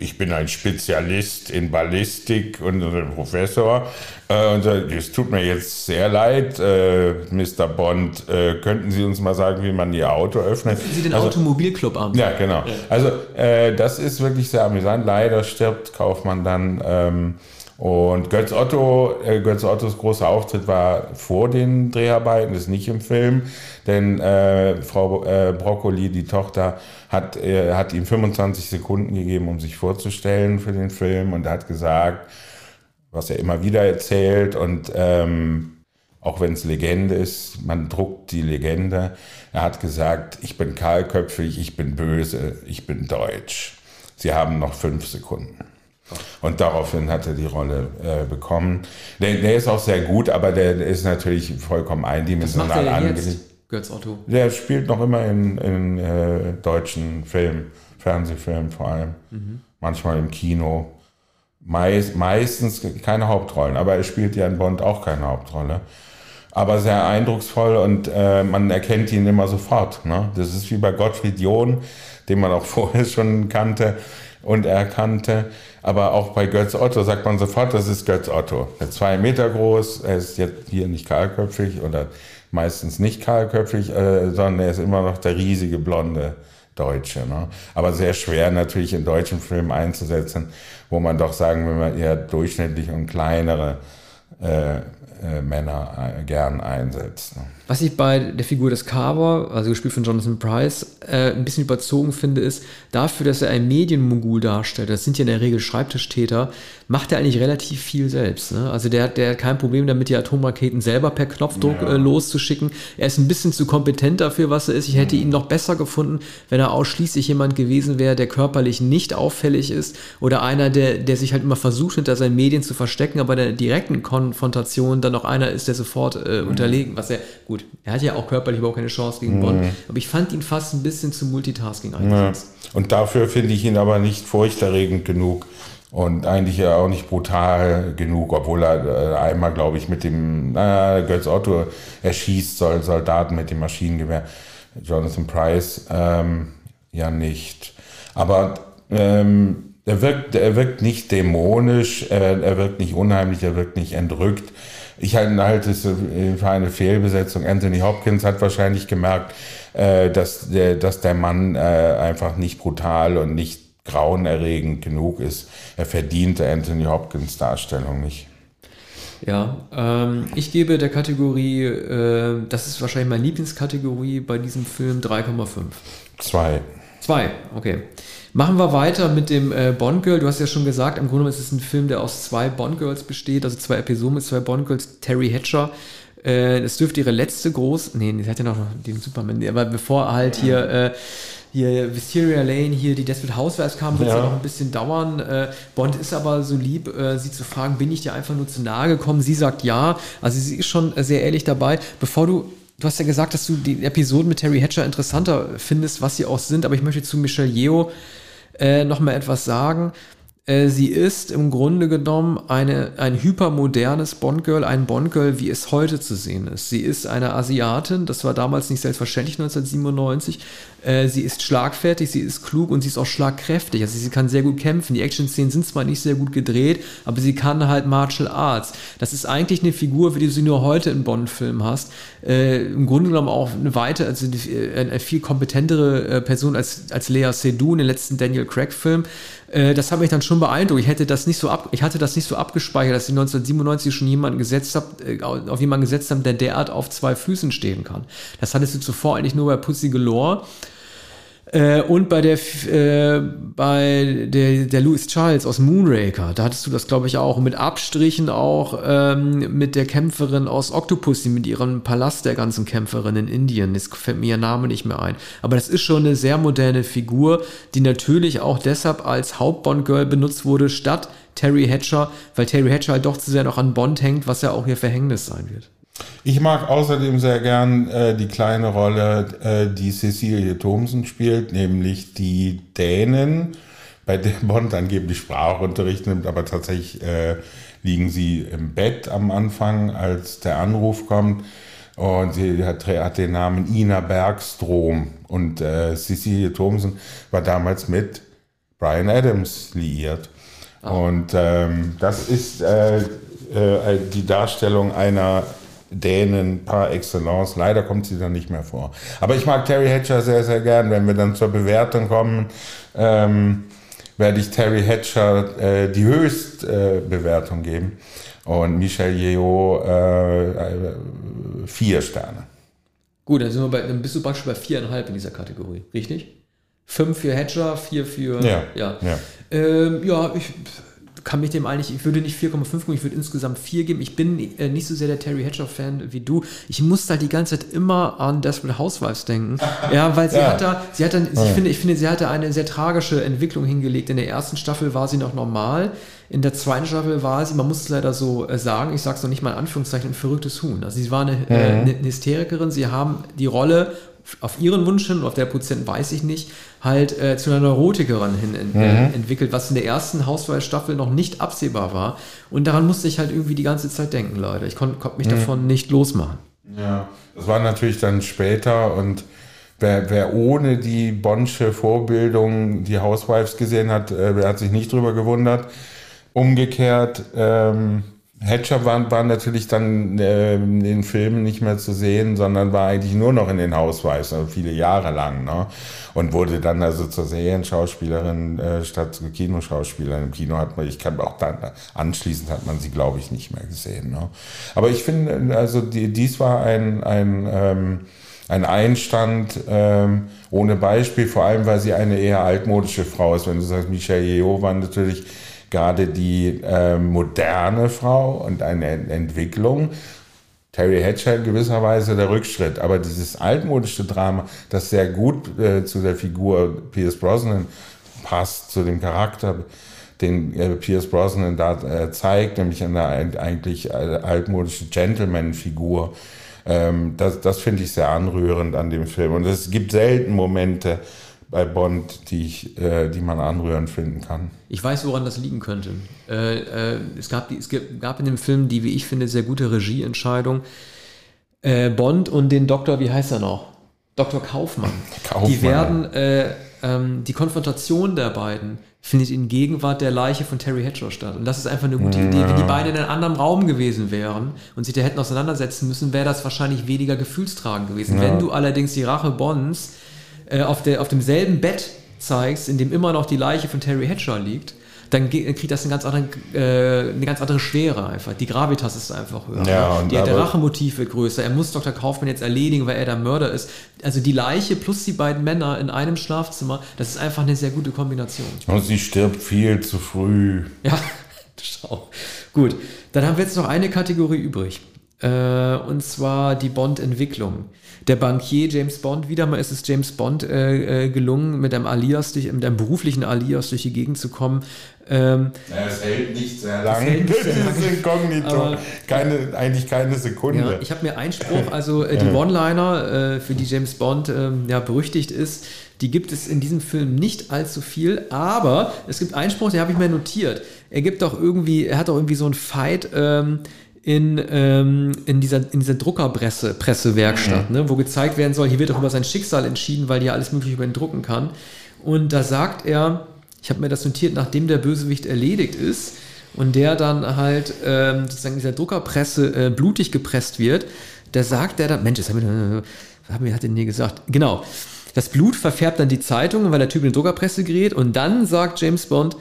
[SPEAKER 2] ich bin ein Spezialist in Ballistik und ein Professor. Äh, und es tut mir jetzt sehr leid, äh, Mr. Bond. Äh, könnten Sie uns mal sagen, wie man Ihr Auto öffnet?
[SPEAKER 1] Rufen Sie den also, Automobilclub an.
[SPEAKER 2] Ja, genau. Also äh, das ist wirklich sehr amüsant. Leider stirbt Kaufmann dann. Ähm, und Götz Otto, äh, Götz Ottos großer Auftritt war vor den Dreharbeiten, ist nicht im Film, denn äh, Frau äh, Broccoli, die Tochter, hat, äh, hat ihm 25 Sekunden gegeben, um sich vorzustellen für den Film und hat gesagt, was er immer wieder erzählt und ähm, auch wenn es Legende ist, man druckt die Legende. Er hat gesagt, ich bin kahlköpfig, ich bin böse, ich bin deutsch. Sie haben noch fünf Sekunden. Und daraufhin hat er die Rolle äh, bekommen. Der, der, ist auch sehr gut, aber der, der ist natürlich vollkommen eindimensional angelegt.
[SPEAKER 1] Götz Otto.
[SPEAKER 2] Der spielt noch immer in, in äh, deutschen Filmen, Fernsehfilmen vor allem. Mhm. Manchmal im Kino. Meist, meistens keine Hauptrollen, aber er spielt ja in Bond auch keine Hauptrolle. aber sehr eindrucksvoll und äh, man erkennt ihn immer sofort. Ne? Das ist wie bei Gottfried John, den man auch vorher schon kannte und erkannte. Aber auch bei Götz Otto sagt man sofort, das ist Götz Otto. Er ist zwei Meter groß, er ist jetzt hier nicht kahlköpfig oder meistens nicht kahlköpfig, äh, sondern er ist immer noch der riesige blonde Deutsche. Ne? Aber sehr schwer natürlich in deutschen Filmen einzusetzen, wo man doch sagen, wenn man eher durchschnittlich und kleinere äh, äh, Männer äh, gern einsetzt. Ne?
[SPEAKER 1] Was ich bei der Figur des Carver, also gespielt von Jonathan Price, äh, ein bisschen überzogen finde, ist, dafür, dass er einen Medienmogul darstellt, das sind ja in der Regel Schreibtischtäter, macht er eigentlich relativ viel selbst. Ne? Also der, der hat kein Problem damit, die Atomraketen selber per Knopfdruck ja. äh, loszuschicken. Er ist ein bisschen zu kompetent dafür, was er ist. Ich hätte ihn noch besser gefunden, wenn er ausschließlich jemand gewesen wäre, der körperlich nicht auffällig ist oder einer, der, der sich halt immer versucht, hinter seinen Medien zu verstecken, aber in der direkten Konfrontation dann noch einer ist, der sofort äh, unterlegen, was er, gut, gut, er hat ja auch körperlich überhaupt keine Chance gegen mhm. Bond, aber ich fand ihn fast ein bisschen zum Multitasking eingesetzt.
[SPEAKER 2] Ja. Und dafür finde ich ihn aber nicht furchterregend genug und eigentlich ja auch nicht brutal genug, obwohl er äh, einmal, glaube ich, mit dem äh, Götz Otto erschießt soll, Soldaten mit dem Maschinengewehr. Jonathan Price ähm, ja nicht. Aber ähm, er wirkt, er wirkt nicht dämonisch, er, er wirkt nicht unheimlich, er wirkt nicht entrückt. Ich halte es für eine Fehlbesetzung. Anthony Hopkins hat wahrscheinlich gemerkt, äh, dass, der, dass der Mann äh, einfach nicht brutal und nicht grauenerregend genug ist. Er verdiente Anthony Hopkins Darstellung nicht.
[SPEAKER 1] Ja, ähm, ich gebe der Kategorie, äh, das ist wahrscheinlich meine Lieblingskategorie bei diesem Film, 3,5.
[SPEAKER 2] Zwei.
[SPEAKER 1] Zwei, okay. Machen wir weiter mit dem äh, Bond Girl. Du hast ja schon gesagt, im Grunde ist es ein Film, der aus zwei Bond Girls besteht, also zwei Episoden mit zwei Bond Girls. Terry Hatcher. Äh, das dürfte ihre letzte groß. Nee, sie hat ja noch den Superman. Aber bevor halt hier. Äh, hier Wisteria Lane, hier die Desperate Housewives kam, wird es ja. noch ein bisschen dauern. Äh, Bond ist aber so lieb, äh, sie zu fragen, bin ich dir einfach nur zu nahe gekommen? Sie sagt ja. Also sie ist schon sehr ehrlich dabei. Bevor du Du hast ja gesagt, dass du die Episoden mit Terry Hatcher interessanter findest, was sie auch sind, aber ich möchte zu Michelle Yeoh äh, noch mal etwas sagen. Äh, sie ist im Grunde genommen eine, ein hypermodernes Bond-Girl, ein Bond-Girl, wie es heute zu sehen ist. Sie ist eine Asiatin, das war damals nicht selbstverständlich 1997. Äh, sie ist schlagfertig, sie ist klug und sie ist auch schlagkräftig. Also sie kann sehr gut kämpfen. Die Action-Szenen sind zwar nicht sehr gut gedreht, aber sie kann halt Martial Arts. Das ist eigentlich eine Figur, wie du sie nur heute in Bond-Filmen hast. Äh, Im Grunde genommen auch eine weite, also eine, eine viel kompetentere äh, Person als, als Lea Seydoux in den letzten Daniel Craig-Film. Äh, das hat mich dann schon beeindruckt. Ich hätte das nicht so ab, ich hatte das nicht so abgespeichert, dass ich 1997 schon jemanden gesetzt habe, äh, auf jemanden gesetzt haben, der derart auf zwei Füßen stehen kann. Das hattest du zuvor eigentlich nur bei Pussy Galore. Äh, und bei der, äh, bei der, der Louis Charles aus Moonraker, da hattest du das, glaube ich, auch. Mit Abstrichen auch ähm, mit der Kämpferin aus Octopussy, mit ihrem Palast der ganzen Kämpferin in Indien. Jetzt fällt mir ihr Name nicht mehr ein. Aber das ist schon eine sehr moderne Figur, die natürlich auch deshalb als Hauptbond-Girl benutzt wurde, statt Terry Hatcher, weil Terry Hatcher halt doch zu sehr noch an Bond hängt, was ja auch ihr Verhängnis sein wird.
[SPEAKER 2] Ich mag außerdem sehr gern äh, die kleine Rolle, äh, die Cecilie Thomsen spielt, nämlich die Dänen, bei der Bond angeblich Sprachunterricht nimmt, aber tatsächlich äh, liegen sie im Bett am Anfang, als der Anruf kommt. Und sie hat, hat den Namen Ina Bergstrom. Und äh, Cecilie Thomsen war damals mit Brian Adams liiert. Oh. Und ähm, das ist äh, äh, die Darstellung einer Dänen par excellence. Leider kommt sie dann nicht mehr vor. Aber ich mag Terry Hatcher sehr, sehr gern. Wenn wir dann zur Bewertung kommen, ähm, werde ich Terry Hatcher äh, die Höchstbewertung äh, geben und Michel Yeoh äh, äh, vier Sterne.
[SPEAKER 1] Gut, dann, sind wir bei, dann bist du praktisch bei viereinhalb in dieser Kategorie, richtig? Fünf für Hatcher, vier für.
[SPEAKER 2] Ja. Ja,
[SPEAKER 1] ja. Ähm, ja ich kann mich dem eigentlich, ich würde nicht 4,5 geben, ich würde insgesamt 4 geben. Ich bin äh, nicht so sehr der Terry Hatcher-Fan wie du. Ich musste halt die ganze Zeit immer an Desperate Housewives denken. ja, weil sie ja. hat da, sie hat dann, ja. ich finde, ich finde, sie hatte eine sehr tragische Entwicklung hingelegt. In der ersten Staffel war sie noch normal. In der zweiten Staffel war sie, man muss es leider so äh, sagen, ich sage es noch nicht mal in Anführungszeichen, ein verrücktes Huhn. Also sie war eine, äh, mhm. äh, eine Hysterikerin, sie haben die Rolle auf ihren Wunsch hin, auf der Prozent weiß ich nicht, halt äh, zu einer Neurotikerin hin ent mhm. äh, entwickelt, was in der ersten Hauswahlstaffel noch nicht absehbar war. Und daran musste ich halt irgendwie die ganze Zeit denken, Leute. Ich konnte konnt mich mhm. davon nicht losmachen.
[SPEAKER 2] Ja, das war natürlich dann später und wer, wer ohne die Bonsche Vorbildung die Housewives gesehen hat, äh, wer hat sich nicht drüber gewundert. Umgekehrt, ähm, Hatcher war, war natürlich dann äh, in den Filmen nicht mehr zu sehen, sondern war eigentlich nur noch in den Housewives, also viele Jahre lang. Ne? Und wurde dann also zur Serienschauspielerin äh, statt zur Kinoschauspielerin. Im Kino hat man, ich kann auch dann, anschließend hat man sie, glaube ich, nicht mehr gesehen. Ne? Aber ich finde, also die, dies war ein, ein, ähm, ein Einstand ähm, ohne Beispiel, vor allem weil sie eine eher altmodische Frau ist. Wenn du sagst, Michelle Yeoh war natürlich gerade die äh, moderne Frau und eine Entwicklung. Terry Hatcher in gewisser Weise der Rückschritt, aber dieses altmodische Drama, das sehr gut äh, zu der Figur Pierce Brosnan passt, zu dem Charakter, den äh, Pierce Brosnan da äh, zeigt, nämlich eine eigentlich altmodische Gentleman-Figur. Ähm, das das finde ich sehr anrührend an dem Film. Und es gibt selten Momente, bei Bond, die, ich, äh, die man anrührend finden kann.
[SPEAKER 1] Ich weiß, woran das liegen könnte. Äh, äh, es, gab die, es gab in dem Film die, wie ich finde, sehr gute Regieentscheidung. Äh, Bond und den Doktor, wie heißt er noch? Dr. Kaufmann. Kaufmann. Die werden, äh, ähm, die Konfrontation der beiden findet in Gegenwart der Leiche von Terry Hatcher statt. Und das ist einfach eine gute ja. Idee. Wenn die beiden in einem anderen Raum gewesen wären und sich da hätten auseinandersetzen müssen, wäre das wahrscheinlich weniger gefühlstragend gewesen. Ja. Wenn du allerdings die Rache Bonds äh, auf, der, auf demselben Bett zeigst, in dem immer noch die Leiche von Terry Hatcher liegt, dann kriegt das eine ganz, andere, äh, eine ganz andere Schwere einfach. Die Gravitas ist einfach höher. Ja, die, der Rachemotiv wird größer. Er muss Dr. Kaufmann jetzt erledigen, weil er der Mörder ist. Also die Leiche plus die beiden Männer in einem Schlafzimmer, das ist einfach eine sehr gute Kombination.
[SPEAKER 2] Und sie stirbt viel zu früh.
[SPEAKER 1] Ja, schau. Gut, dann haben wir jetzt noch eine Kategorie übrig. Äh, und zwar die Bond-Entwicklung der Bankier James Bond, wieder mal ist es James Bond äh, äh, gelungen, mit einem Alias, durch, mit einem beruflichen Alias durch die Gegend zu kommen.
[SPEAKER 2] Ähm, ja, es hält nicht sehr lange. Das ist inkognito. keine, eigentlich keine Sekunde.
[SPEAKER 1] Ja, ich habe mir Einspruch, also äh, die One-Liner, äh, für die James Bond ähm, ja, berüchtigt ist, die gibt es in diesem Film nicht allzu viel, aber es gibt Einspruch, den habe ich mir notiert. Er gibt doch irgendwie, er hat doch irgendwie so ein Fight, ähm, in, ähm, in, dieser, in dieser Druckerpresse, Pressewerkstatt, mhm. ne, wo gezeigt werden soll, hier wird doch über sein Schicksal entschieden, weil hier alles mögliche über ihn drucken kann. Und da sagt er, ich habe mir das notiert, nachdem der Bösewicht erledigt ist und der dann halt ähm, sozusagen in dieser Druckerpresse äh, blutig gepresst wird, da sagt er dann, Mensch, das haben wir, wir hat er nie gesagt, genau. Das Blut verfärbt dann die Zeitungen, weil der Typ in die Druckerpresse gerät und dann sagt James Bond,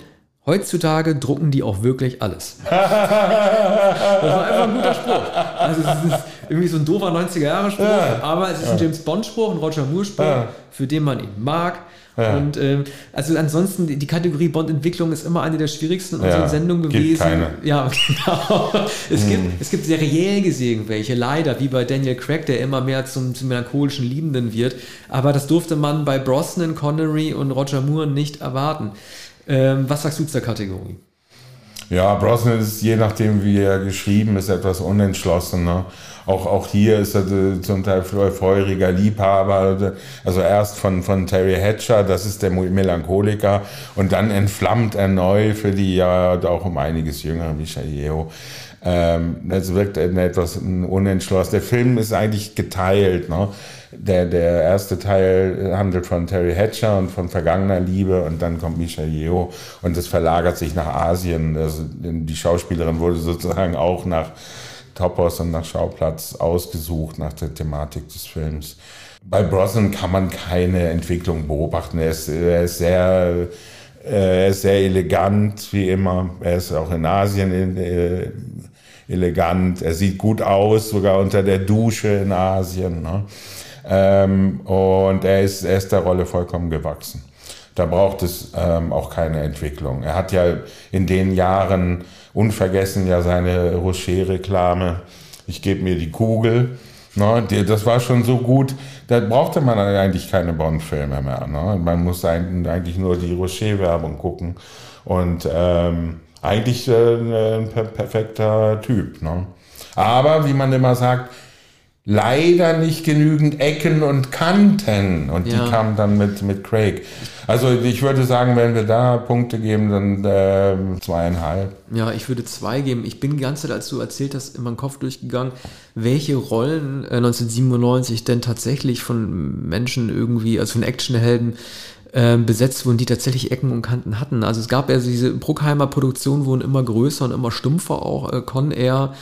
[SPEAKER 1] Heutzutage drucken die auch wirklich alles. das war einfach ein guter Spruch. Also es ist irgendwie so ein doofer 90er-Jahre-Spruch, ja. aber es ist ein James Bond-Spruch, ein Roger Moore-Spruch, ja. für den man ihn mag. Und ähm, also ansonsten, die, Kategorie Bond-Entwicklung ist immer eine der schwierigsten in unserer Sendung gewesen. Gibt keine. Ja, genau. Es, hm. gibt, es gibt seriell gesehen welche, leider, wie bei Daniel Craig, der immer mehr zum, zum melancholischen Liebenden wird. Aber das durfte man bei Brosnan, Connery und Roger Moore nicht erwarten. Ähm, was sagst du zur Kategorie?
[SPEAKER 2] Ja, Brosnan ist je nachdem, wie er geschrieben ist, etwas unentschlossen. Ne? Auch, auch hier ist er äh, zum Teil feuriger Liebhaber. Also erst von, von Terry Hatcher, das ist der Melancholiker. Und dann entflammt er neu für die ja auch um einiges jüngere Michael. Ähm, das wirkt etwas unentschlossen. Der Film ist eigentlich geteilt. Ne? Der, der erste Teil handelt von Terry Hatcher und von vergangener Liebe und dann kommt Michelle Yeoh und es verlagert sich nach Asien. Also die Schauspielerin wurde sozusagen auch nach Topos und nach Schauplatz ausgesucht, nach der Thematik des Films. Bei Brosnan kann man keine Entwicklung beobachten. Er ist, er ist sehr, er ist sehr elegant, wie immer. Er ist auch in Asien äh, elegant. Er sieht gut aus, sogar unter der Dusche in Asien. Ne? Ähm, und er ist, er ist der Rolle vollkommen gewachsen. Da braucht es ähm, auch keine Entwicklung. Er hat ja in den Jahren unvergessen ja seine Rocher-Reklame. Ich gebe mir die Kugel. Ne, das war schon so gut, da brauchte man eigentlich keine Bond-Filme mehr. Ne? Man muss eigentlich nur die Rocher-Werbung gucken. Und ähm, eigentlich äh, ein perfekter Typ. Ne? Aber wie man immer sagt, leider nicht genügend Ecken und Kanten. Und
[SPEAKER 1] Ja.
[SPEAKER 2] die kamen dann mit, mit Craig. Also ich würde sagen, wenn wir da Punkte geben, dann äh, zweieinhalb.
[SPEAKER 1] Ja, ich würde zwei geben. Ich bin die ganze Zeit, als du erzählt hast, in meinem Kopf durchgegangen, welche Rollen äh, 1997 denn tatsächlich von Menschen irgendwie, also von Actionhelden, ähm, besetzt wurden, die tatsächlich Ecken und Kanten hatten. Also es gab ja diese Bruckheimer Produktionen wurden immer größer und immer stumpfer auch. Äh, Con Air,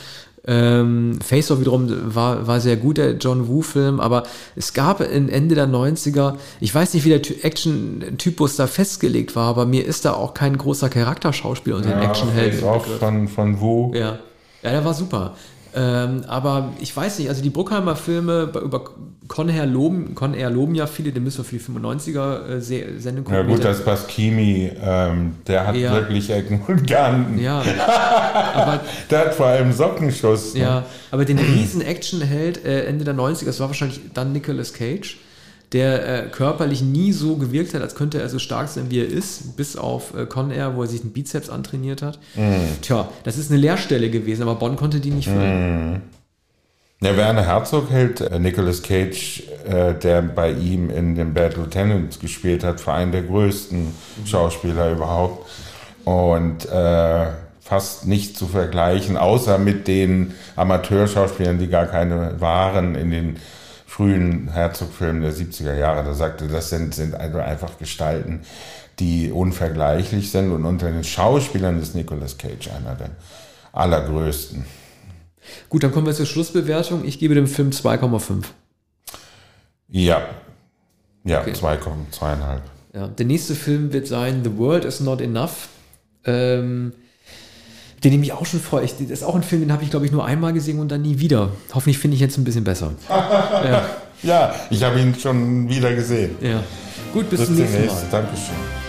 [SPEAKER 1] ähm, Face Off wiederum war, war sehr gut, der John Woo-Film, aber es gab in Ende der 90er, ich weiß nicht, wie der Ty- Action-Typus da festgelegt war, aber mir ist da auch kein großer Charakterschauspieler unter den Actionhelden.
[SPEAKER 2] Face Off von, von Wu.
[SPEAKER 1] Ja. ja, der war super. Ähm, aber ich weiß nicht, also die Bruckheimer Filme über Con Air loben, Con Air loben ja viele, den müssen wir für die 95er äh, Se- Sendung
[SPEAKER 2] Ja
[SPEAKER 1] gucken.
[SPEAKER 2] gut, das Pasquini, ähm, der hat
[SPEAKER 1] Ja.
[SPEAKER 2] wirklich Ecken und Kanten.
[SPEAKER 1] ja, aber
[SPEAKER 2] Der hat vor allem Sockenschuss. ne?
[SPEAKER 1] Ja, aber den riesen Actionheld äh, Ende der 90er, das war wahrscheinlich dann Nicolas Cage, der äh, körperlich nie so gewirkt hat, als könnte er so stark sein, wie er ist, bis auf äh, Con Air, wo er sich den Bizeps antrainiert hat. Tja, das ist eine Leerstelle gewesen, aber Bonn konnte die nicht füllen.
[SPEAKER 2] Ja, Werner Herzog hält äh, Nicolas Cage, äh, der bei ihm in dem Bad Lieutenant gespielt hat, für einen der größten Schauspieler überhaupt. Und äh, fast nicht zu vergleichen, außer mit den Amateurschauspielern, die gar keine waren in den frühen Herzog-Filmen der 70er Jahre. Da sagte, das sind, sind also einfach Gestalten, die unvergleichlich sind. Und unter den Schauspielern ist Nicolas Cage einer der allergrößten.
[SPEAKER 1] Gut, dann kommen wir zur Schlussbewertung. Ich gebe dem Film 2,5.
[SPEAKER 2] Ja. Ja,
[SPEAKER 1] Okay.
[SPEAKER 2] 2,2,5.
[SPEAKER 1] Ja, der nächste Film wird sein The World is Not Enough. Ähm, den ich mich auch schon freue. Ich, das ist auch ein Film, den habe ich, glaube ich, nur einmal gesehen und dann nie wieder. Hoffentlich finde ich jetzt ein bisschen besser. ja,
[SPEAKER 2] Ja, ich habe ihn schon wieder gesehen.
[SPEAKER 1] ja. Gut, bis,
[SPEAKER 2] Bis
[SPEAKER 1] zum nächsten Mal.
[SPEAKER 2] Dankeschön.